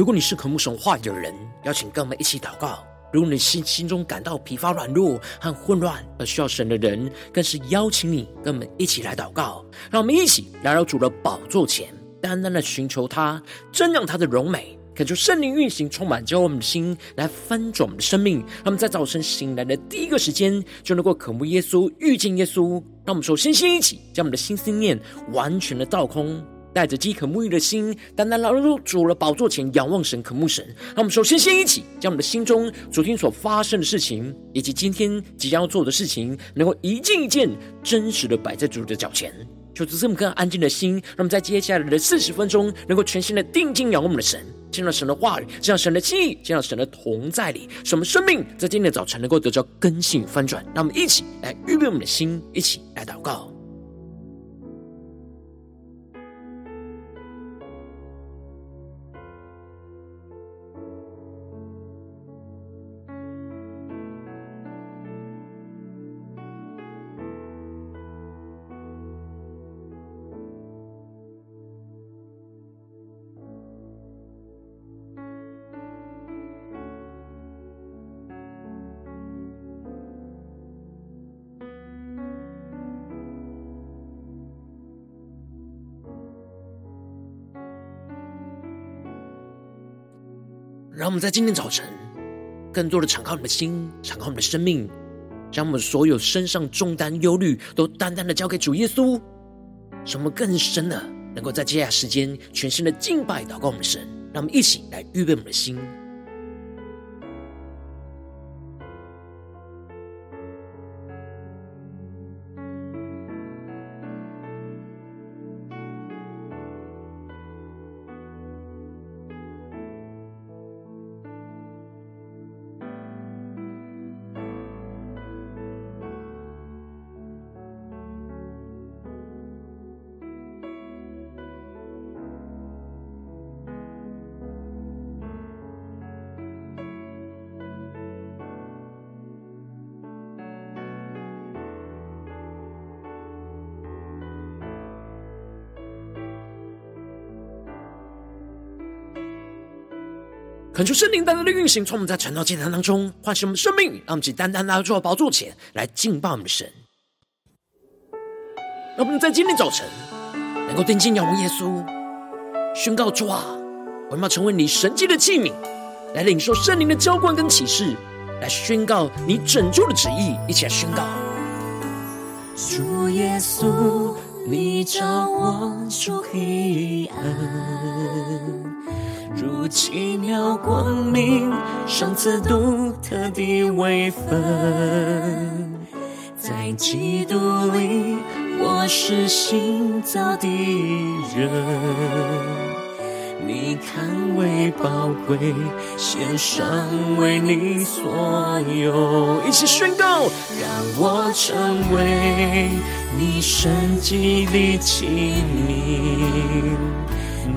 如果你是渴慕神话语的人，邀请跟我们一起祷告；如果你心心中感到疲乏、软弱和混乱而需要神的人，更是邀请你跟我们一起来祷告。让我们一起来到主的宝座前，单单的寻求他，瞻仰他的荣美。恳求圣灵运行，充满教我们的心，来翻转我们的生命。让我们在早晨醒来的第一个时间，就能够渴慕耶稣，遇见耶稣。让我们首先先一起将我们的心思念完全的倒空，带着饥渴沐浴的心，单单来到主的宝座前，仰望神，渴慕神。让我们首先先一起将我们的心中昨天所发生的事情，以及今天即将要做的事情，能够一件一件真实的摆在主的脚前。求主这么颗安静的心，让我们在接下来的四十分钟，能够全心的定睛仰望我们的神。见到神的话语，见到神的记忆，见到神的同在里，使我们生命在今天的早晨能够得到更新翻转。让我们一起来预备我们的心，一起来祷告。让我们在今天早晨，更多的敞开我们的心，敞开我们的生命，将我们所有身上重担、忧虑，都单单的交给主耶稣，使我们更深的能够在接下来时间，全新的敬拜、祷告我们的神。让我们一起来预备我们的心。恳求圣灵单单的运行，从我们在晨祷祭坛当中唤醒我们生命，让我们只单单来到主的宝座前来敬拜我们的神。让我们在今天早晨能够定睛仰望耶稣，宣告主啊，我们要成为你神迹的器皿，来领受圣灵的浇灌跟启示，来宣告你拯救的旨意。一起来宣告：主耶稣，你照我出黑暗。如奇妙光明，赏赐独特的位分，在基督里，我是新造的人。你看为宝贵，献上为你所有，一起宣告，让我成为你神迹的器皿。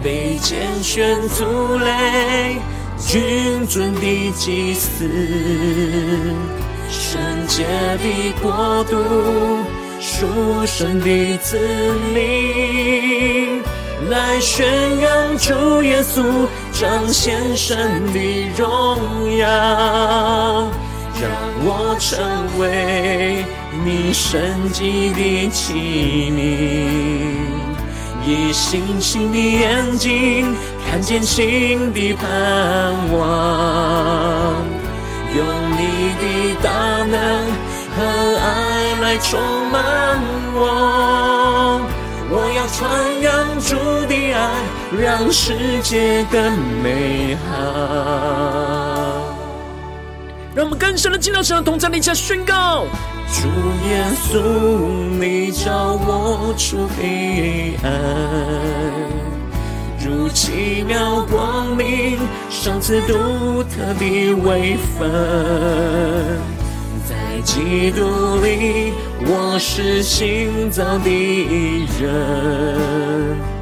被拣选族类，君尊的祭司，圣洁的国度，属神的子民，来宣扬主耶稣，彰显神的荣耀，让我成为你神迹的器皿。以星星的眼睛看见新的盼望，用你的大能和爱来充满我。我要传扬主的爱，让世界更美好。让我们更深的进到神的同在里，下宣告。主耶稣，你照我出黑暗，如奇妙光明，赏赐独特的位分，在基督里，我是新造的人。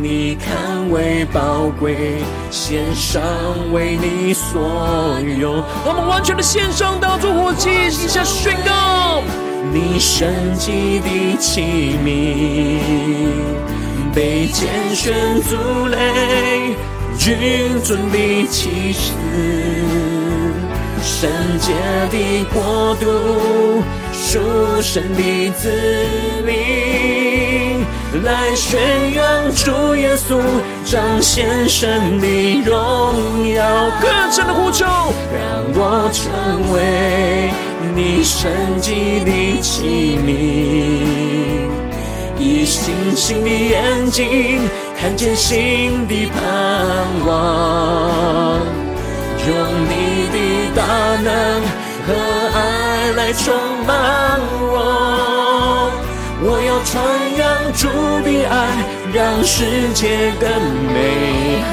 你看为宝贵，献上为你所有。我们完全的献上，当作活祭，一下宣告。你神迹的器皿，被拣选族类，君尊的祭司，圣洁的国度，属神的子民，来宣扬主耶稣，彰显神的荣耀。更深的呼求，让我成为你圣洁的器皿，以信心的眼睛。看见新的盼望，用你的大能和爱来充满我。我要传扬主的爱，让世界更美好。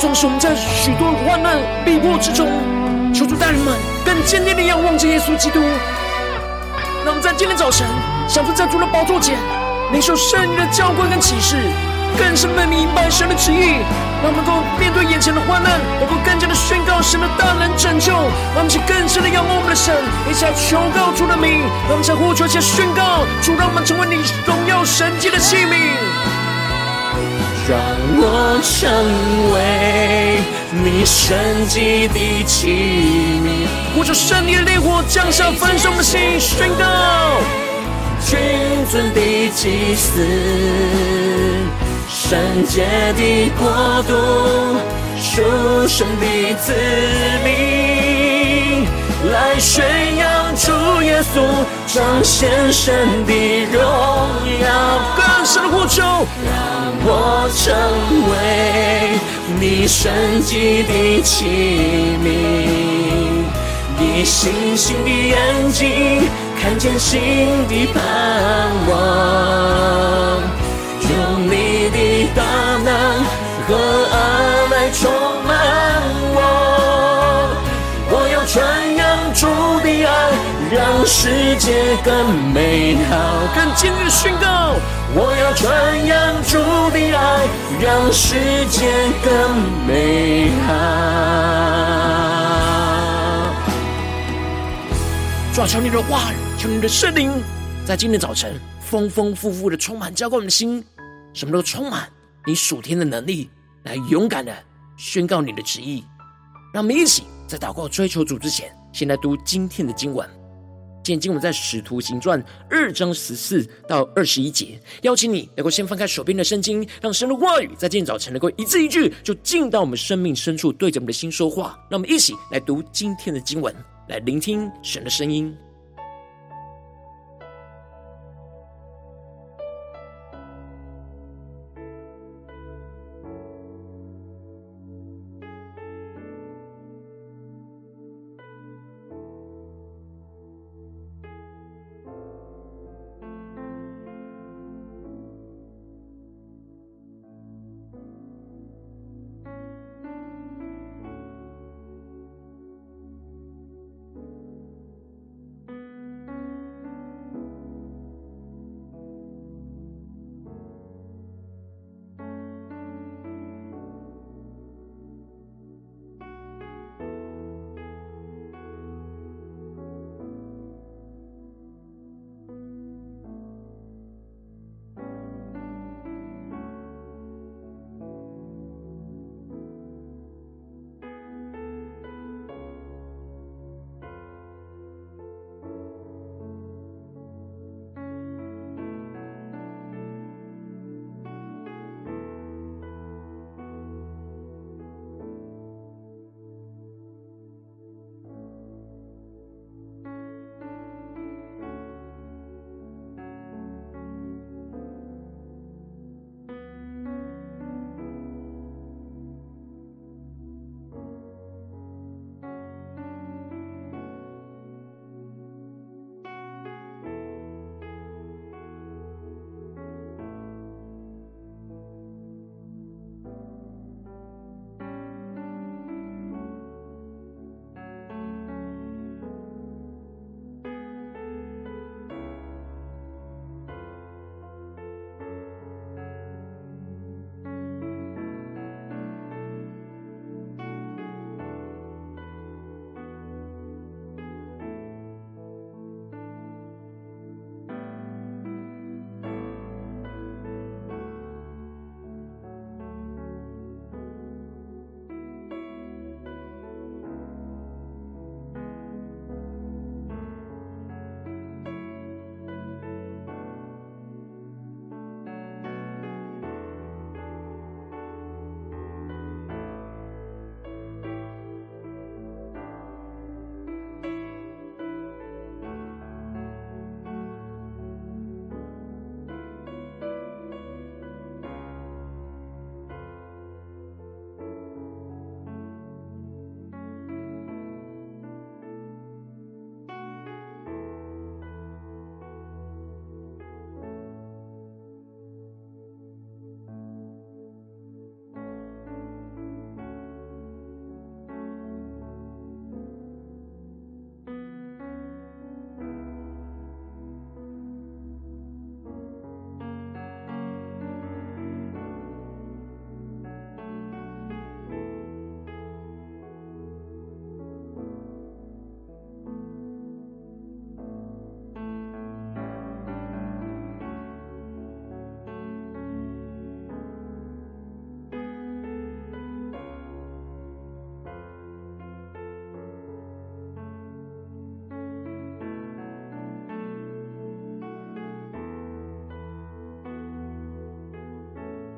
纵使我们在许多患难逼迫之中，求主大人们更坚定的仰望着耶稣基督。那我们在今天早晨，享受在主的宝座前。领受圣灵的浇灌跟启示，更深的明白神的旨意，让我们能够面对眼前的患难，能够更加的宣告神的大能拯救，让我们去更深的仰望我们的神，一起来求告主的名，让我们在呼求，一起宣告主，让我们成为你荣耀神迹的器皿，让我成为你神迹的器皿，呼求圣灵烈火降下焚烧的心，宣告。君尊的祭司，圣洁的国度，属神的子民，来宣扬主耶稣，彰显神的荣耀。更深的呼求，让我成为你圣洁的器皿，以信心的眼睛。看见新的盼望，你的大能和爱来充满我。我要传扬主的爱，让世界更美好。更坚定的宣告，我要传扬主的爱，让世界更美好。抓住你的话语。求你的圣灵在今天早晨丰丰富富的充满，浇灌我们的心，什么都充满你属天的能力，来勇敢的宣告你的旨意。让我们一起在祷告追求主之前，先来读今天的经文。今天经文在使徒行传二章十四到二十一节。邀请你能够先翻开手边的圣经，让神的话语在今天早晨能够一字一句就进到我们生命深处，对着我们的心说话。让我们一起来读今天的经文，来聆听神的声音。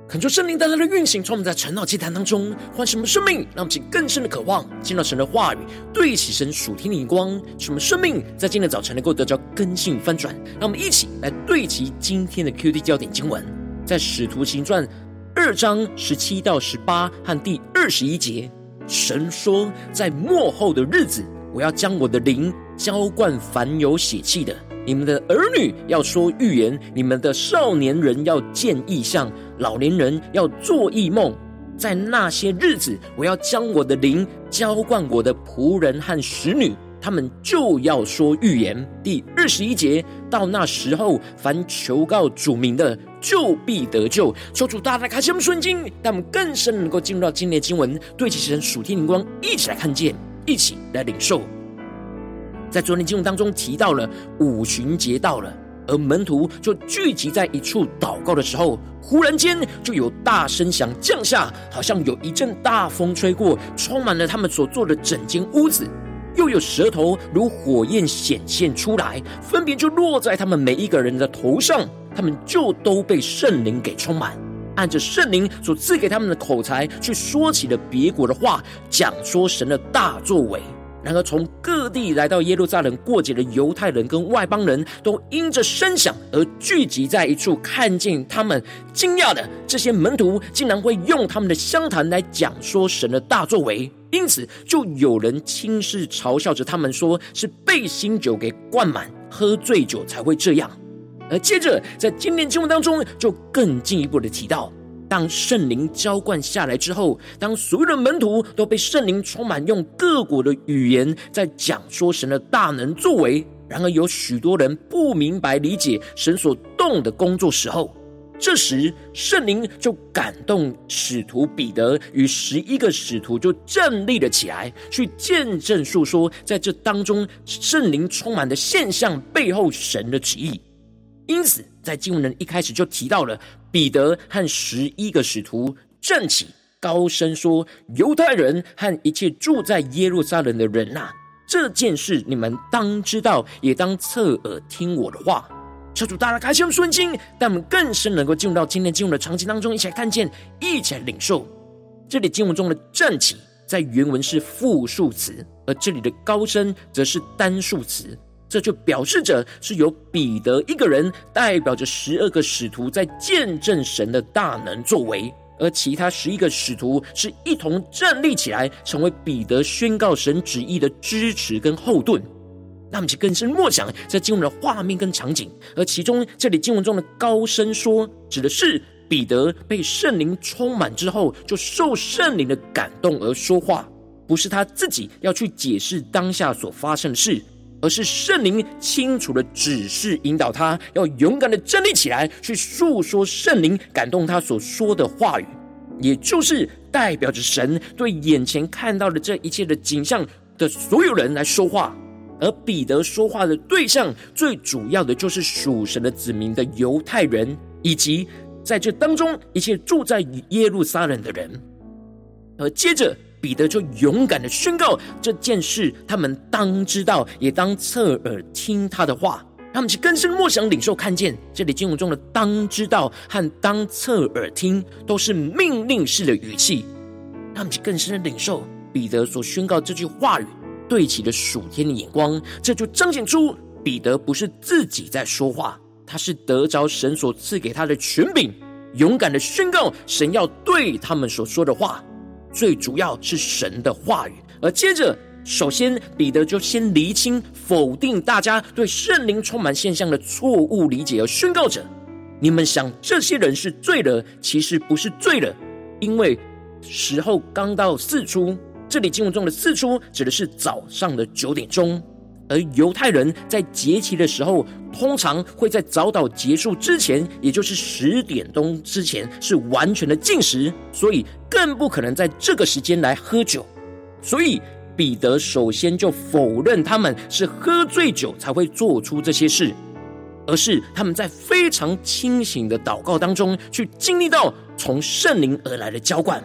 恳求圣灵带来的运行，从我们在晨祷祭坛当中唤醒我们生命，让我们更深的渴望，见到神的话语，对齐神属天的眼光，使我们生命在今天早晨能够得到更新翻转。让我们一起来对齐今天的 QD 焦点经文，在使徒行传二章十七到十八和第二十一节，神说，在末后的日子，我要将我的灵浇灌凡有血气的。你们的儿女要说预言，你们的少年人要见异象，老年人要做异梦。在那些日子，我要将我的灵浇灌我的仆人和使女，他们就要说预言。第二十一节，到那时候，凡求告主名的，就必得救。求主大大开启我们顺经，让我们更深能够进入到今天的经文，对齐神属天灵光，一起来看见，一起来领受。在昨天经文当中提到了五旬节到了，而门徒就聚集在一处祷告的时候，忽然间就有大声响降下，好像有一阵大风吹过，充满了他们所坐的整间屋子，又有舌头如火焰显现出来，分别就落在他们每一个人的头上，他们就都被圣灵给充满，按着圣灵所赐给他们的口才，去说起了别国的话，讲说神的大作为。然而，从各地来到耶路撒冷过节的犹太人跟外邦人都因着声响而聚集在一处，看见他们惊讶的这些门徒竟然会用他们的乡谈来讲说神的大作为，因此就有人轻视嘲笑着他们，说是被新酒给灌满，喝醉酒才会这样。而接着在今天经文当中，就更进一步的提到。当圣灵浇灌下来之后，当所有的门徒都被圣灵充满，用各国的语言在讲说神的大能作为。然而有许多人不明白理解神所动的工作时候，这时圣灵就感动使徒彼得与十一个使徒就站立了起来，去见证述说在这当中圣灵充满的现象背后神的旨意。因此，在经文的一开始就提到了彼得和十一个使徒站起，高声说：“犹太人和一切住在耶路撒冷的人呐、这件事你们当知道，也当侧耳听我的话。”求主大大开启我们顺经，但我们更深能够进入到今天经文的场景当中，一起来看见，一起来领受。这里经文中的“站起”在原文是复数词，而这里的“高声”则是单数词。这就表示着是由彼得一个人代表着十二个使徒在见证神的大能作为，而其他十一个使徒是一同站立起来，成为彼得宣告神旨意的支持跟后盾。那么，就更深默想在经文的画面跟场景，而其中这里经文中的高声说，指的是彼得被圣灵充满之后，就受圣灵的感动而说话，不是他自己要去解释当下所发生的事。而是圣灵清楚的指示引导他，要勇敢的站立起来，去诉说圣灵感动他所说的话语，也就是代表着神对眼前看到的这一切的景象的所有人来说话。而彼得说话的对象，最主要的就是属神的子民的犹太人，以及在这当中一切住在耶路撒冷的人。而接着。彼得就勇敢的宣告这件事，他们当知道，也当侧耳听他的话。他们去更深默想、领受、看见。这里经文中的“当知道”和“当侧耳听”都是命令式的语气。他们去更深的领受彼得所宣告这句话语对齐的属天的眼光。这就彰显出彼得不是自己在说话，他是得着神所赐给他的权柄，勇敢的宣告神要对他们所说的话。最主要是神的话语，而接着，首先彼得就先厘清、否定大家对圣灵充满现象的错误理解，而宣告着：你们想这些人是罪人，其实不是罪人，因为时候刚到四出。这里经文中的四出指的是早上的九点钟。而犹太人在节期的时候，通常会在早祷结束之前，也就是十点钟之前，是完全的禁食，所以更不可能在这个时间来喝酒。所以彼得首先就否认他们是喝醉酒才会做出这些事，而是他们在非常清醒的祷告当中，去经历到从圣灵而来的浇灌，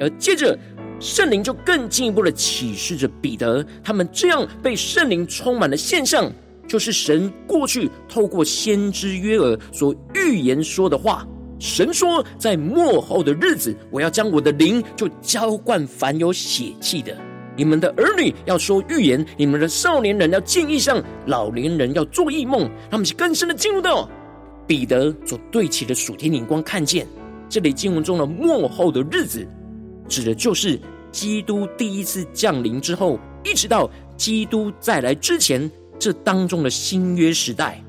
而接着。圣灵就更进一步的启示着彼得，他们这样被圣灵充满的现象，就是神过去透过先知约珥所预言说的话，神说，在末后的日子，我要将我的灵就浇灌凡有血气的。你们的儿女要说预言，你们的少年人要见异象，老年人要做异梦。他们是更深的进入到彼得所对齐的属天灵光，看见这里经文中的末后的日子，指的就是基督第一次降临之后，一直到基督再来之前，这当中的新约时代。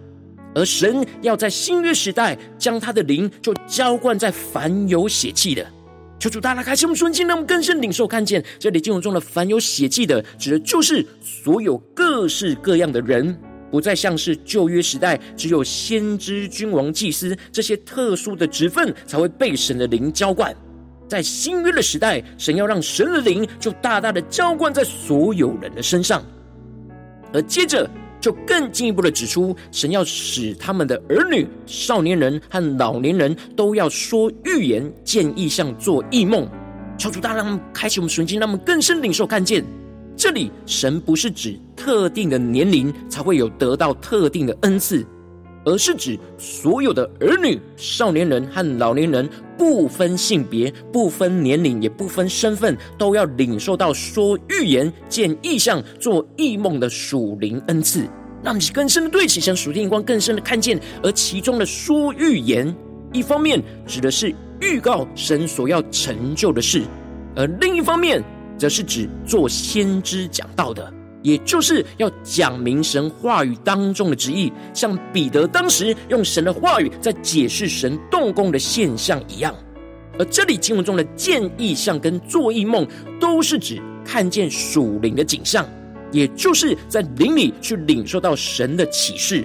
而神要在新约时代将他的灵就浇灌在凡有血气的。求主大大开启我们顺境，让我们更深领受看见这里经文中的凡有血气的，指的就是所有各式各样的人，不再像是旧约时代只有先知、君王、祭司这些特殊的职分才会被神的灵浇灌。在新约的时代，神要让神的灵就大大的浇灌在所有人的身上，而接着。就更进一步的指出，神要使他们的儿女、少年人和老年人都要说预言、见异象、做异梦。求主大让开启我们纯净，让我们更深领受看见。这里神不是指特定的年龄才会有得到特定的恩赐。而是指所有的儿女、少年人和老年人，不分性别、不分年龄、也不分身份，都要领受到说预言、见异象、做异梦的属灵恩赐，让你更深的对齐神属天光，更深的看见。而其中的说预言，一方面指的是预告神所要成就的事，而另一方面则是指做先知讲道的。也就是要讲明神话语当中的旨意，像彼得当时用神的话语在解释神动工的现象一样。而这里经文中的见异象跟做异梦，都是指看见属灵的景象，也就是在灵里去领受到神的启示。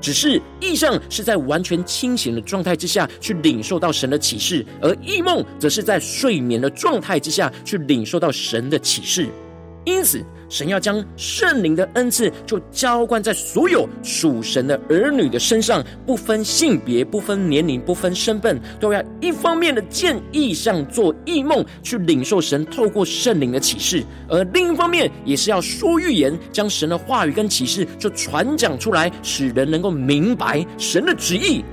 只是异象是在完全清醒的状态之下去领受到神的启示，而异梦则是在睡眠的状态之下去领受到神的启示。因此，神要将圣灵的恩赐就浇灌在所有属神的儿女的身上，不分性别、不分年龄、不分身份，都要一方面的见异象、做异梦，去领受神透过圣灵的启示；而另一方面，也是要说预言，将神的话语跟启示就传讲出来，使人能够明白神的旨意。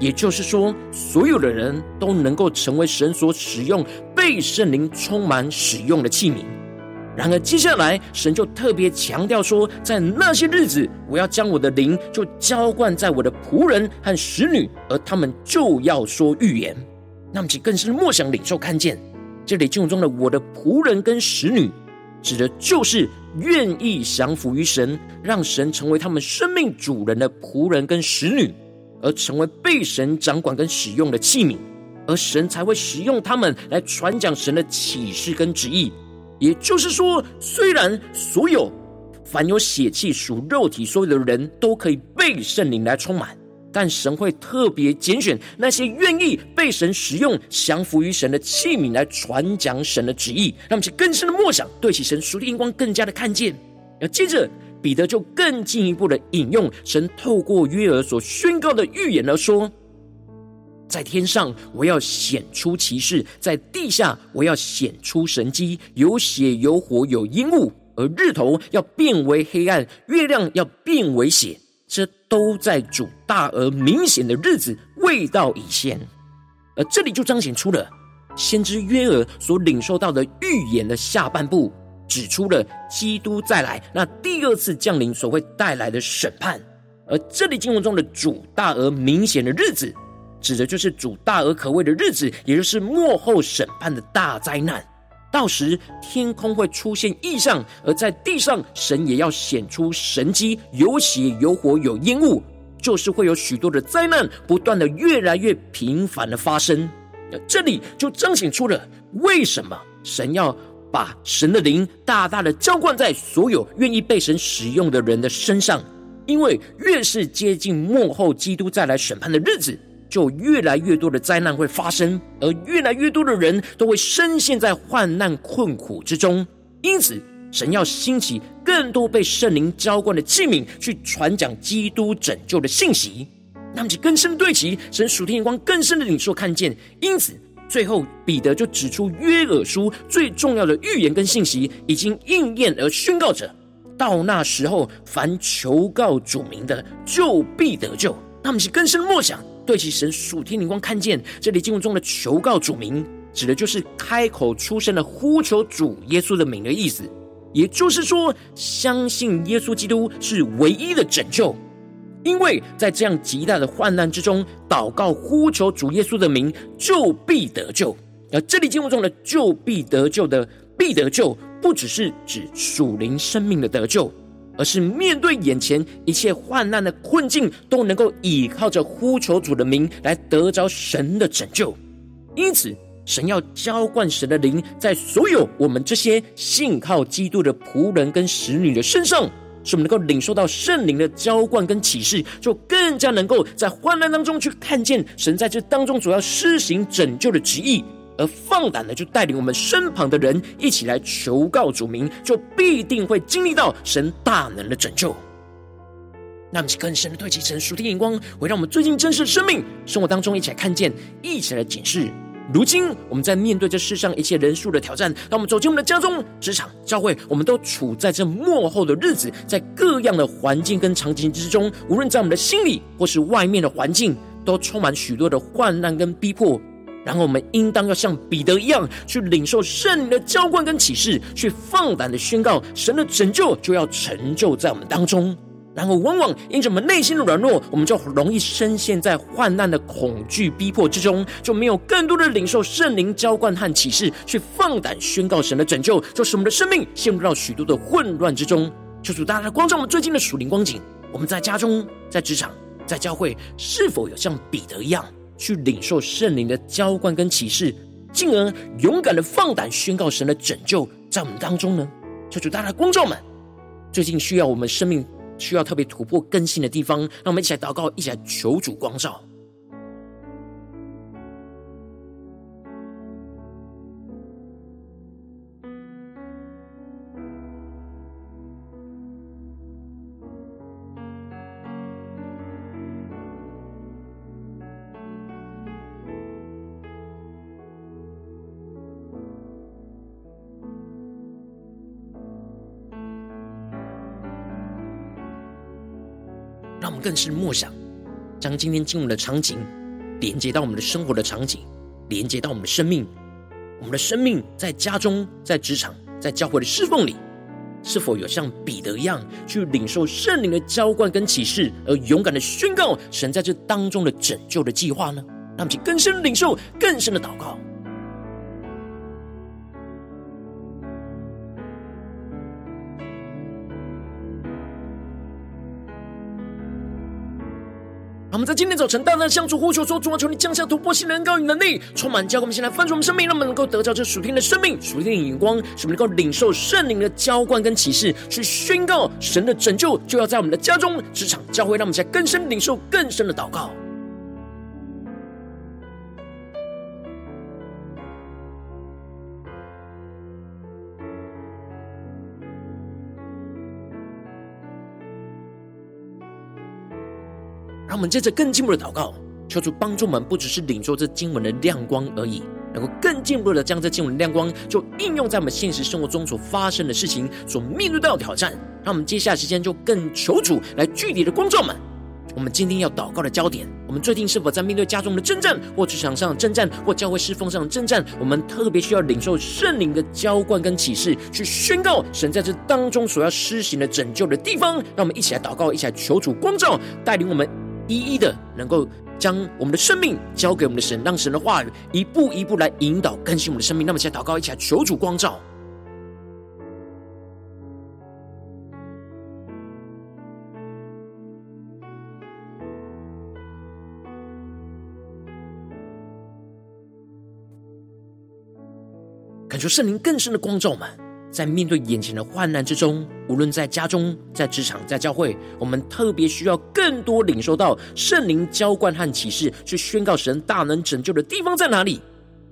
也就是说，所有的人都能够成为神所使用、被圣灵充满使用的器皿。然而，接下来神就特别强调说，在那些日子，我要将我的灵就浇灌在我的仆人和使女，而他们就要说预言。那么，其更是默想领受看见，这里经文中的我的仆人跟使女，指的就是愿意降服于神，让神成为他们生命主人的仆人跟使女，而成为被神掌管跟使用的器皿，而神才会使用他们来传讲神的启示跟旨意。也就是说，虽然所有凡有血气属肉体所有的人都可以被圣灵来充满，但神会特别拣选那些愿意被神使用、降服于神的器皿来传讲神的旨意，让其更深的默想，对其神属灵眼光更加的看见。而接着彼得就更进一步的引用神透过约珥所宣告的预言而说。在天上，我要显出奇事；在地下，我要显出神迹。有血，有火，有烟雾，而日头要变为黑暗，月亮要变为血。这都在主大而明显的日子未到以前。而这里就彰显出了先知约珥所领受到的预言的下半部，指出了基督再来那第二次降临所会带来的审判。而这里经文中的主大而明显的日子。指的就是主大而可畏的日子，也就是末后审判的大灾难。到时天空会出现异象，而在地上神也要显出神迹，有血有火有烟雾，就是会有许多的灾难不断的越来越频繁的发生。这里就彰显出了为什么神要把神的灵大大的浇灌在所有愿意被神使用的人的身上，因为越是接近末后基督再来审判的日子。就越来越多的灾难会发生，而越来越多的人都会深陷在患难困苦之中。因此，神要兴起更多被圣灵浇灌的器皿，去传讲基督拯救的信息。那么，就更深对齐神属天眼光更深的领受看见。因此，最后彼得就指出约珥书最重要的预言跟信息已经应验而宣告着：到那时候，凡求告主名的，就必得救。那么，是更深默想。对齐神属天灵光，看见这里经文中的求告主名，指的就是开口出声的呼求主耶稣的名的意思。也就是说，相信耶稣基督是唯一的拯救，因为在这样极大的患难之中，祷告呼求主耶稣的名，就必得救。而这里经文中的“就必得救”的“必得救”，不只是指属灵生命的得救，而是面对眼前一切患难的困境，都能够倚靠着呼求主的名来得着神的拯救。因此，神要浇灌神的灵，在所有我们这些信靠基督的仆人跟使女的身上，使我们能够领受到圣灵的浇灌跟启示，就更加能够在患难当中去看见神在这当中所要施行拯救的旨意，而放胆的就带领我们身旁的人一起来求告主名，就必定会经历到神大能的拯救。那么，更深的对齐成熟的眼光，会让我们最近真实生命生活当中一起来看见，一起来检视。如今，我们在面对这世上一切人数的挑战，当我们走进我们的家中、职场、教会，我们都处在这末后的日子，在各样的环境跟场景之中，无论在我们的心里或是外面的环境，都充满许多的患难跟逼迫。然后，我们应当要像彼得一样，去领受圣灵的浇灌跟启示，去放胆的宣告神的拯救就要成就在我们当中。然后，往往因着我们内心的软弱，我们就容易深陷在患难的恐惧逼迫之中，就没有更多的领受圣灵浇灌和启示，去放胆宣告神的拯救，就使我们的生命陷入到许多的混乱之中。求主大大光照我们最近的属灵光景。我们在家中、在职场、在教会，是否有像彼得一样，去领受圣灵的浇灌跟启示，进而勇敢的放胆宣告神的拯救在我们当中呢？求主大家的光照们，最近需要我们生命。需要特别突破更新的地方，让我们一起来祷告，一起来求主光照。更是默想，将今天经文的场景连接到我们的生活的场景，连接到我们的生命。我们的生命在家中、在职场、在教会的侍奉里，是否有像彼得一样去领受圣灵的浇灌跟启示，而勇敢的宣告神在这当中的拯救的计划呢？让我们更深领受、更深的祷告。我们在今天早晨，大胆向主呼求说：“主啊，求你降下突破性的恩膏与能力，充满教会。我们先来翻出我们生命，让我们能够得到这属天的生命、属天的眼光，使我们能够领受圣灵的浇灌跟启示，去宣告神的拯救就要在我们的家中、职场、教会。让我们在更深领受更深的祷告。”我们接着更进一步的祷告，求主帮助我们，不只是领受这经文的亮光而已，能够更进一步的将这经文亮光，就应用在我们现实生活中所发生的事情，所面对到的挑战。让我们接下来时间就更求主来具体的光照们。我们今天要祷告的焦点，我们最近是否在面对家中的征战，或职场上的征战，或教会侍奉上的征战？我们特别需要领受圣灵的浇灌跟启示，去宣告神在这当中所要施行的拯救的地方。让我们一起来祷告，一起来求主光照，带领我们。一一的能够将我们的生命交给我们的神，让神的话语一步一步来引导更新我们的生命。那么，现在祷告，一起来求主光照。感受圣灵更深的光照我们。在面对眼前的患难之中，无论在家中、在职场、在教会，我们特别需要更多领受到圣灵浇灌和启示，去宣告神大能拯救的地方在哪里。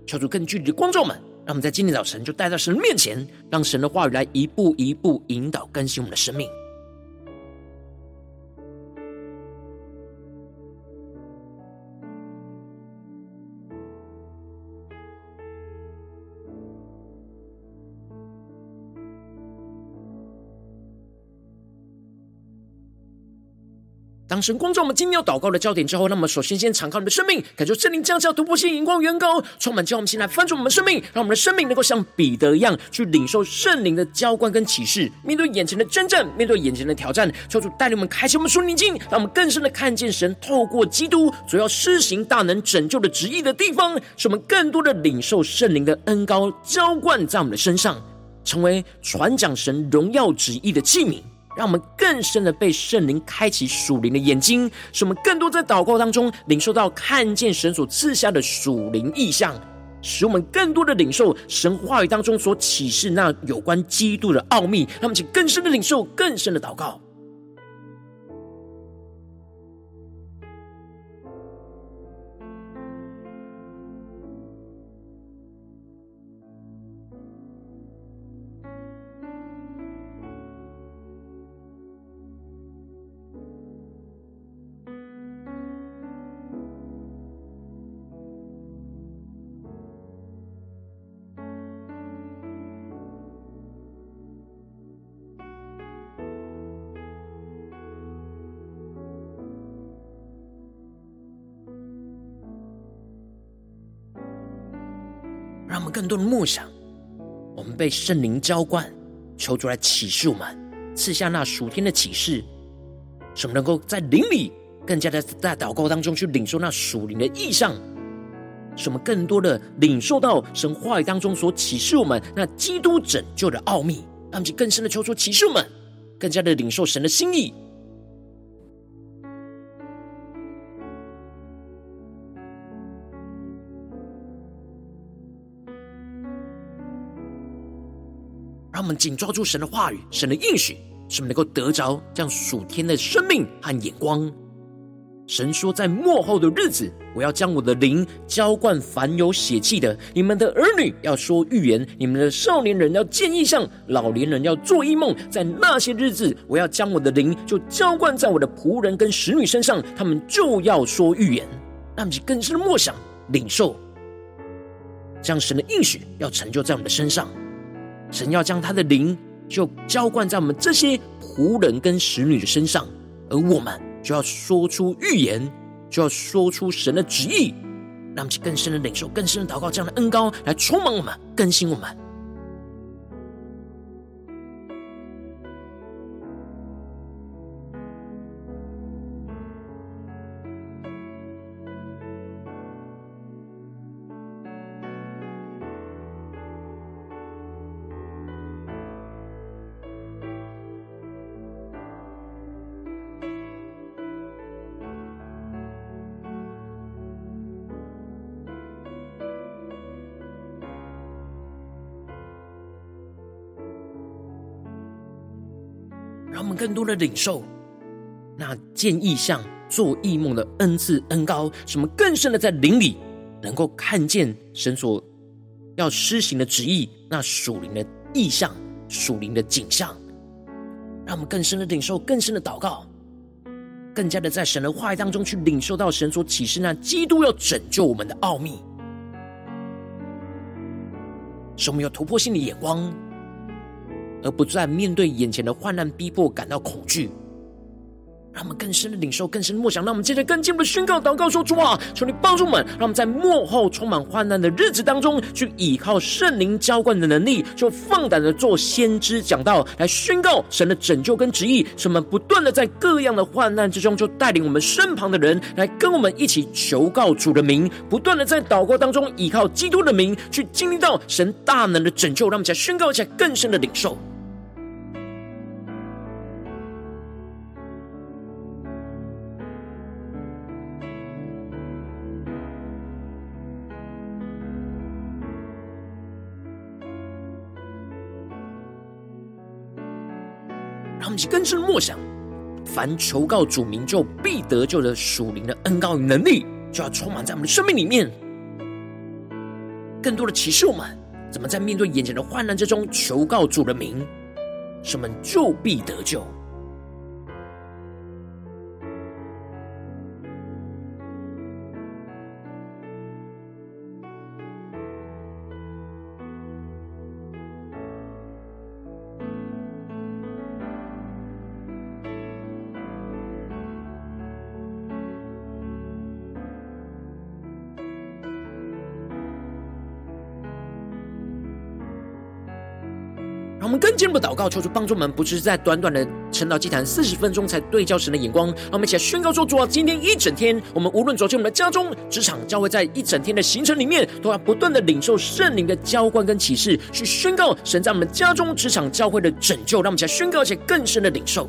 求主更具体的光照们，让我们在今天早晨就带到神面前，让神的话语来一步一步引导更新我们的生命。当神光照我们今天要祷告的焦点之后，那么首先先敞开我们的生命，感受圣灵降下突破性、眼光、远高，充满，叫我们先来翻转我们的生命，让我们的生命能够像彼得一样，去领受圣灵的浇灌跟启示。面对眼前的征战，面对眼前的挑战，求主带领我们开启我们属灵经，让我们更深的看见神透过基督所要施行大能拯救的旨意的地方，使我们更多的领受圣灵的恩膏浇灌在我们的身上，成为传讲神荣耀旨意的器皿。让我们更深的被圣灵开启属灵的眼睛，使我们更多在祷告当中领受到看见神所赐下的属灵意象，使我们更多的领受神话语当中所启示那有关基督的奥秘。让我们请更深的领受，更深的祷告。让我们更多的默想，我们被圣灵浇灌，求主来启示我们，赐下那属天的启示，使我们能够在灵里更加的在祷告当中去领受那属灵的意象，使我们更多的领受到神话语当中所启示我们那基督拯救的奥秘，让我们更深的求主启示我们，更加的领受神的心意。们紧抓住神的话语，神的应许，使我们能够得着这样属天的生命和眼光。神说，在末后的日子，我要将我的灵浇灌凡有血气的。你们的儿女要说预言，你们的少年人要见异象，老年人要做异梦。在那些日子，我要将我的灵就浇灌在我的仆人跟使女身上，他们就要说预言。让我们更深的默想、领受，将神的应许要成就在我们的身上。神要将他的灵就浇灌在我们这些仆人跟使女的身上，而我们就要说出预言，就要说出神的旨意，让其更深的领受、更深的祷告，这样的恩膏来充满我们、更新我们。让我们更多的领受那见异象、做异梦的恩赐恩膏，什么更深的在灵里能够看见神所要施行的旨意，那属灵的异象、属灵的景象。让我们更深的领受、更深的祷告，更加的在神的话语当中去领受到神所启示那基督要拯救我们的奥秘，使我们有突破性的眼光。而不再面对眼前的患难逼迫感到恐惧，让我们更深的领受、更深的默想。让我们接着更进一步的宣告、祷告说：“主啊，求你帮助我们，让我们在幕后充满患难的日子当中，去依靠圣灵浇灌的能力，就放胆的做先知讲道，来宣告神的拯救跟旨意。使我们不断的在各样的患难之中，就带领我们身旁的人来跟我们一起求告主的名，不断的在祷告当中依靠基督的名，去经历到神大能的拯救。让我们再宣告一下更深的领受。”让我们更深默想，凡求告主名就必得救的属灵的恩膏与能力，就要充满在我们的生命里面。更多的启示我们，怎么在面对眼前的患难之中求告主的名，使我们就必得救。更进一步祷告，求主帮助我们，不只是在短短的晨祷祭坛四十分钟才对焦神的眼光。让我们一起来宣告说：主啊，今天一整天，我们无论走进我们的家中、职场、教会，在一整天的行程里面，都要不断的领受圣灵的浇灌跟启示，去宣告神在我们家中、职场、教会的拯救。让我们一起来宣告，而且更深的领受。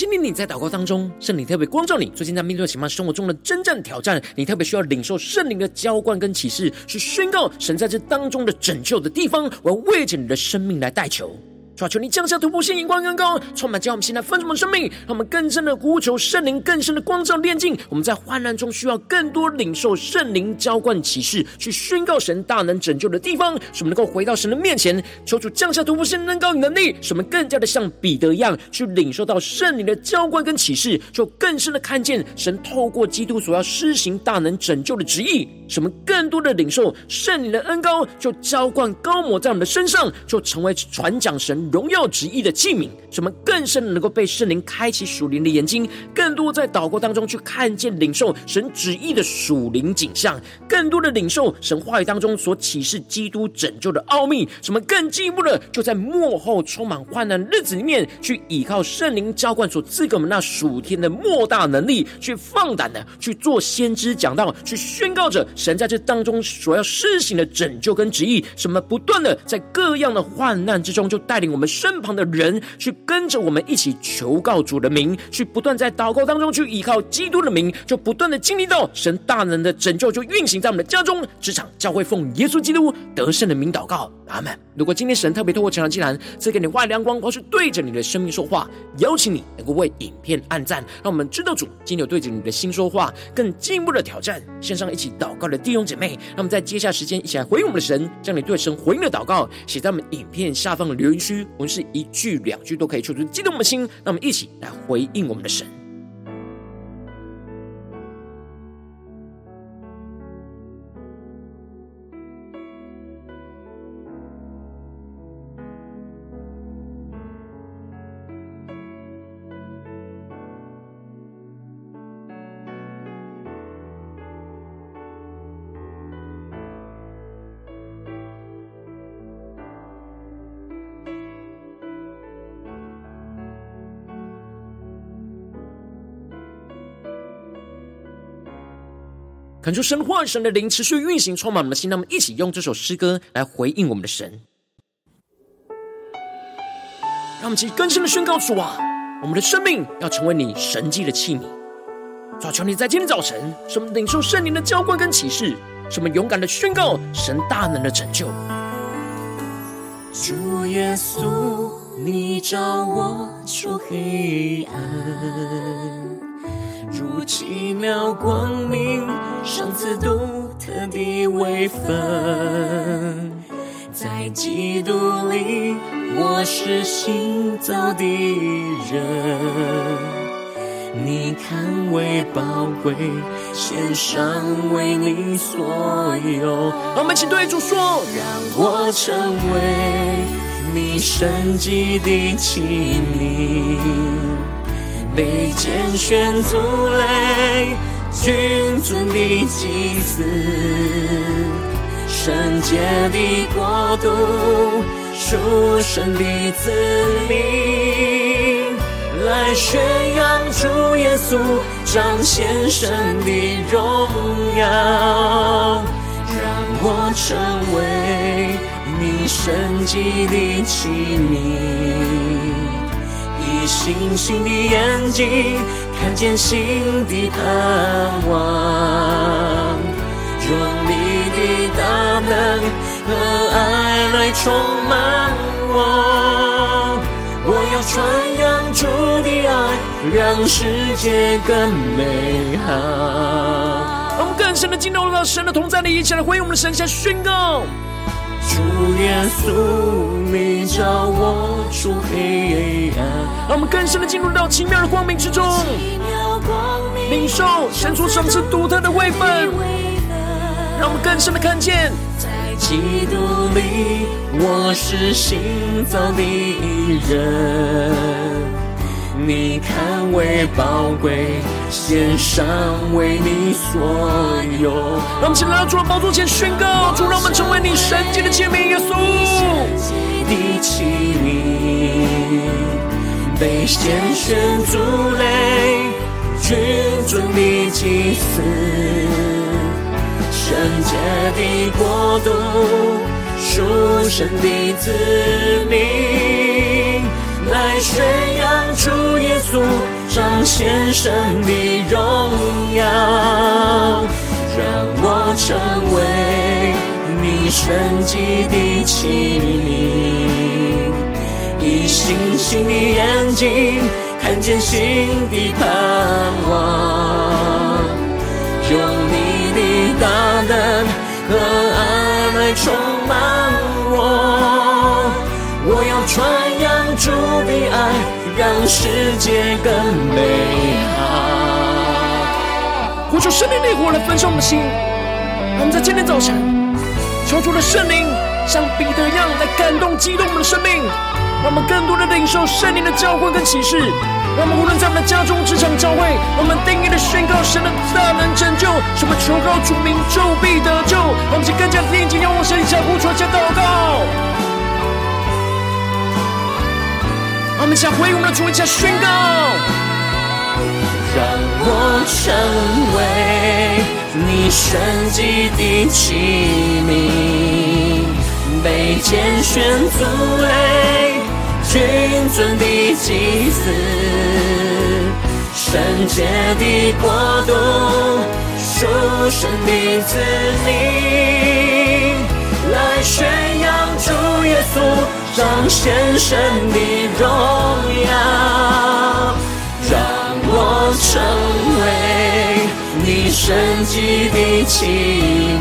今天你在祷告当中，圣灵特别光照你，最近在面对什么生活中的真正挑战，你特别需要领受圣灵的浇灌跟启示，去宣告神在这当中的拯救的地方，我要为着你的生命来代求。求你降下突破性眼光更高，充满将我们现在分盛的生命，让我们更深的呼求圣灵更深的光照炼净。我们在患难中需要更多领受圣灵浇灌启示，去宣告神大能拯救的地方，使我们能够回到神的面前，求主降下突破性能高能力，使我们更加的像彼得一样，去领受到圣灵的浇灌跟启示，就更深的看见神透过基督所要施行大能拯救的旨意，使我们更多的领受圣灵的恩膏，就浇灌膏抹在我们的身上，就成为传讲神。荣耀旨意的器皿，什么更深的能够被圣灵开启属灵的眼睛，更多在祷告当中去看见领受神旨意的属灵景象，更多的领受神话语当中所启示基督拯救的奥秘。什么更进一步的就在幕后充满患难日子里面，去依靠圣灵浇灌所赐给我们那属天的莫大能力，去放胆的去做先知讲道，去宣告着神在这当中所要施行的拯救跟旨意。什么不断的在各样的患难之中，就带领我们。身旁的人去跟着我们一起求告主的名，去不断在祷告当中去依靠基督的名，就不断的经历到神大能的拯救，就运行在我们的家中、职场、教会，奉耶稣基督得胜的名祷告，阿门。如果今天神特别透过成长祭坛赐给你外亮光，或是对着你的生命说话，邀请你能够为影片按赞，让我们知道主今天有对着你的心说话，更进一步的挑战。线上一起祷告的弟兄姐妹，让我们在接下时间一起来回应我们的神，将你对神回应的祷告写在我们影片下方的留言区。我们是一句两句都可以说出激动的心，那我们一起来回应我们的神。恳求神话神的灵持续运行，充满我们的心。让我们一起用这首诗歌来回应我们的神。让我们一起更深的宣告主啊，我们的生命要成为你神迹的器皿。主啊，求你在今天早晨，使我们领受圣灵的浇灌跟启示，使我们勇敢的宣告神大能的拯救。主耶稣，你照我出黑暗。如奇妙光明，赏赐独特的位分，在基督里，我是新造的人，你看为宝贵，献上为你所有。我们请对主说，让我成为你圣洁的器皿，被拣选族类，君尊的祭司，圣洁的国度，属神的子民。来宣扬主耶稣，彰显神的荣耀，让我成为你圣洁的器皿，星星的眼睛看见新的盼望，用你的大能和爱来充满我，我要传扬。主的爱让世界更美好。我们更深的进入到神的同在里，一起来回应我们的神，下宣告：主耶稣，你照我出黑暗。让我们更深的进入到奇妙的光明之中，领受神所赏赐独特的位分。让我们更深的看见，在基督里我是新造的人。你看为宝贵，献上为你所有。让我们起来到主的宝座前宣告：主，让我们成为你圣洁的器皿，耶稣。的器皿，被拣选族类，君尊的祭司，圣洁的国度，属神的子民。来宣扬主耶稣，彰显神的荣耀，让我成为你圣洁的器皿，以星星的眼睛看见新的盼望，用你的大能和爱来充满我，我要传。主的爱让世界更美好。呼求圣灵烈火来焚烧我们的心。我们在今天早晨，求主的圣灵像彼得一样来感动、激动我们的生命，让我们更多的领受圣灵的教诲跟启示。我们无论在我们的家中、职场、教会，我们定义的宣告神的大能拯救，什么求告主名就必得救。我们就更加定睛仰望神，一起呼求、加祷告。我们将回应我们的主，一起宣告，让我成为你圣洁的器皿，被拣选作为，君尊的祭司，圣洁的国度，属神的子民，来宣扬主耶稣。彰显神的荣耀，让我成为你神迹的器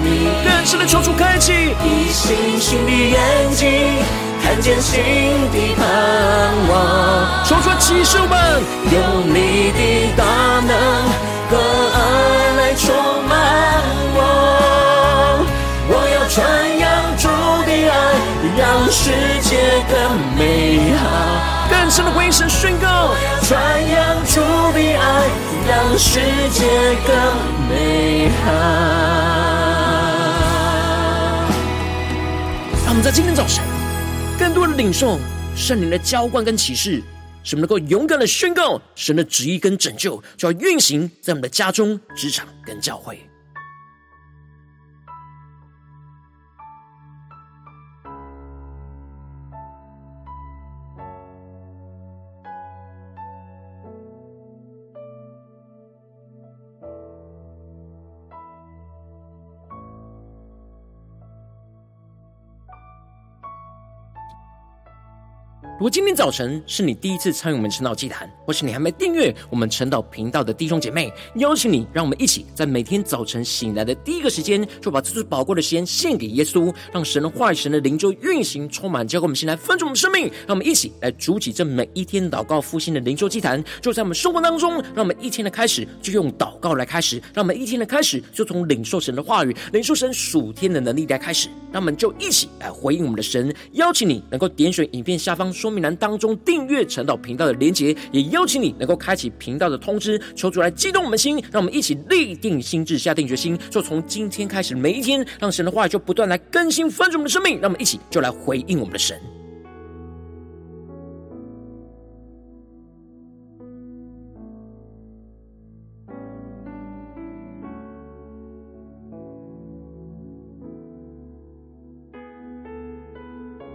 皿。更深的求主开启，以星星的眼睛看见新的盼望。求主启示我们，用你的大能和爱世界更美好，更深的回应神宣告，传扬主的爱，让世界更美好。让我们在今天早晨，更多的领受圣灵的浇灌跟启示，使我们能够勇敢的宣告神的旨意跟拯救，就要运行在我们的家中、职场跟教会。如果今天早晨是你第一次参与我们晨祷祭坛，或是你还没订阅我们晨祷频道的弟兄姐妹，邀请你，让我们一起在每天早晨醒来的第一个时间，就把这最宝贵的时间献给耶稣，让神的话语、神的灵就运行充满，交给我们心来分盛我们生命。让我们一起来主起这每一天祷告复兴的灵修祭坛，就在我们生活当中，让我们一天的开始就用祷告来开始，让我们一天的开始就从领受神的话语、领受神属天的能力来开始。让我们就一起来回应我们的神，邀请你能够点选影片下方说。说明栏当中订阅陈导频道的连结，也邀请你能够开启频道的通知，求主来激动我们的心，让我们一起立定心智，下定决心，就从今天开始每一天，让神的话语就不断来更新翻转我们的生命，让我们一起就来回应我们的神。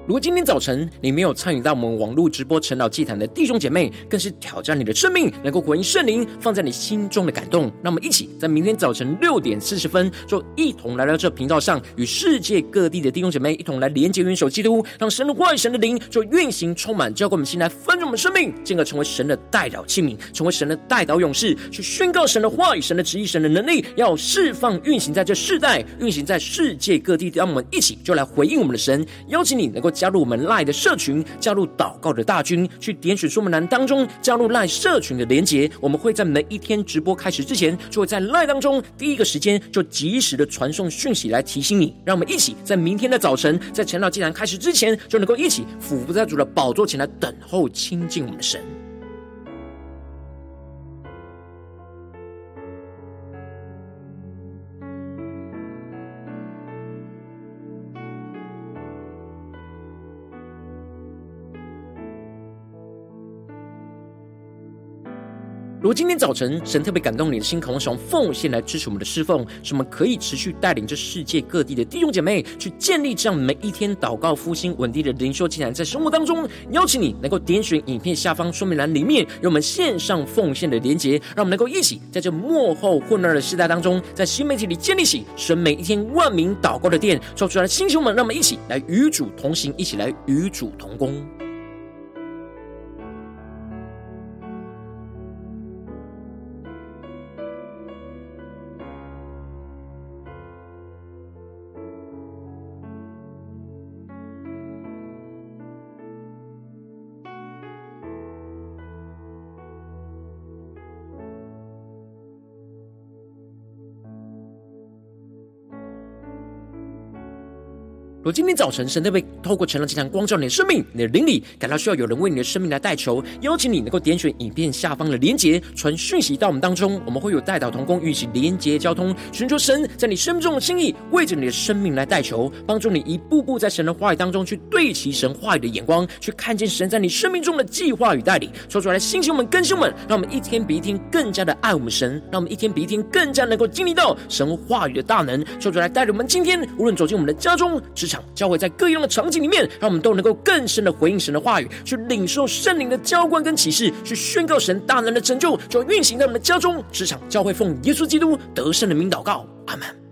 如果今天早晨你没有参与到我们网络直播晨祷祭坛的弟兄姐妹，更是挑战你的生命，能够回应圣灵放在你心中的感动。那我们一起在明天早晨六点四十分，就一同来到这频道上，与世界各地的弟兄姐妹一同来连接、元首基督，让神的话语、神的灵就运行充满，交给我们心来分盛我们生命，进而成为神的代祷器皿，成为神的代祷勇士，去宣告神的话语、神的旨意、神的能力，要释放运行在这世代，运行在世界各地。让我们一起就来回应我们的神，邀请你能够。加入我们 LINE 的社群，加入祷告的大军，去点选说明栏当中加入 LINE 社群的连结。我们会在每一天直播开始之前，就会在 LINE 当中第一个时间就及时的传送讯息来提醒你。让我们一起在明天的早晨，在晨祷竟然开始之前，就能够一起俯伏在主的宝座前来等候亲近我们的神。如果今天早晨神特别感动你的心，渴望使用奉献来支持我们的侍奉，使我们可以持续带领这世界各地的弟兄姐妹去建立这样每一天祷告复兴稳定的灵修祭坛，在生活当中邀请你能够点选影片下方说明栏里面有我们线上奉献的连结，让我们能够一起在这末后混乱的时代当中，在新媒体里建立起神每一天万名祷告的殿，说出来的弟兄们，让我们一起来与主同行，一起来与主同工。如今天早晨神特别透过晨祷祭坛光照你的生命，你的灵里感到需要有人为你的生命来代求，邀请你能够点选影片下方的连结，传讯息到我们当中，我们会有代祷同工与其连结交通，寻求神在你生命中的心意，为着你的生命来代求，帮助你一步步在神的话语当中去对齐神话语的眼光，去看见神在你生命中的计划与带领。说出来，星星们、更新们，让我们一天比一天更加的爱我们神，让我们一天比一天更加能够经历到神话语的大能。说出来，带领我们今天无论走进我们的家中、职教会在各样的场景里面，让我们都能够更深的回应神的话语，去领受圣灵的浇灌跟启示，去宣告神大能的拯救，就运行在我们的家中、职场、教会，奉耶稣基督得胜的名祷告，阿门。